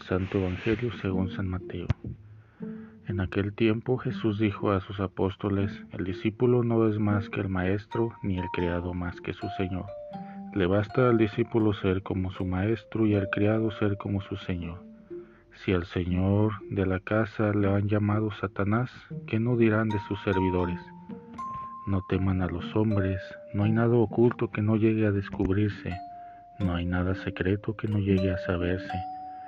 Santo Evangelio según San Mateo. En aquel tiempo Jesús dijo a sus apóstoles, el discípulo no es más que el maestro, ni el criado más que su Señor. Le basta al discípulo ser como su maestro y al criado ser como su Señor. Si al Señor de la casa le han llamado Satanás, ¿qué no dirán de sus servidores? No teman a los hombres, no hay nada oculto que no llegue a descubrirse, no hay nada secreto que no llegue a saberse.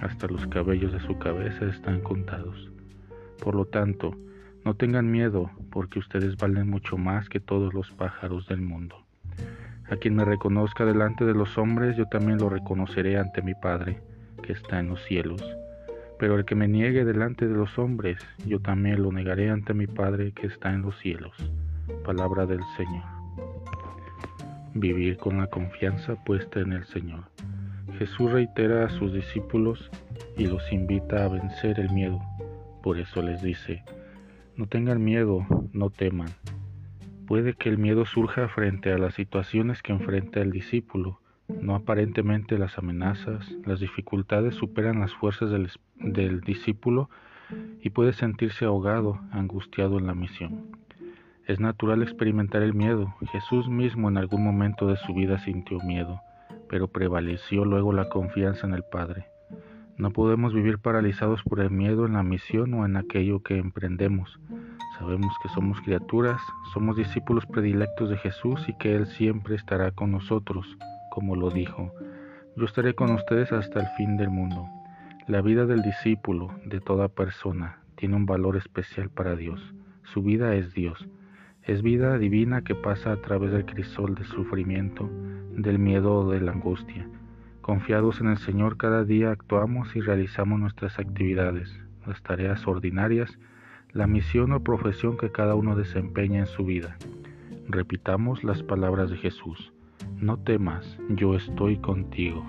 hasta los cabellos de su cabeza están contados. Por lo tanto, no tengan miedo, porque ustedes valen mucho más que todos los pájaros del mundo. A quien me reconozca delante de los hombres, yo también lo reconoceré ante mi Padre, que está en los cielos. Pero el que me niegue delante de los hombres, yo también lo negaré ante mi Padre, que está en los cielos. Palabra del Señor. Vivir con la confianza puesta en el Señor. Jesús reitera a sus discípulos y los invita a vencer el miedo. Por eso les dice, no tengan miedo, no teman. Puede que el miedo surja frente a las situaciones que enfrenta el discípulo. No aparentemente las amenazas, las dificultades superan las fuerzas del, del discípulo y puede sentirse ahogado, angustiado en la misión. Es natural experimentar el miedo. Jesús mismo en algún momento de su vida sintió miedo pero prevaleció luego la confianza en el Padre. No podemos vivir paralizados por el miedo en la misión o en aquello que emprendemos. Sabemos que somos criaturas, somos discípulos predilectos de Jesús y que Él siempre estará con nosotros, como lo dijo. Yo estaré con ustedes hasta el fin del mundo. La vida del discípulo, de toda persona, tiene un valor especial para Dios. Su vida es Dios. Es vida divina que pasa a través del crisol del sufrimiento, del miedo o de la angustia. Confiados en el Señor cada día actuamos y realizamos nuestras actividades, las tareas ordinarias, la misión o profesión que cada uno desempeña en su vida. Repitamos las palabras de Jesús. No temas, yo estoy contigo.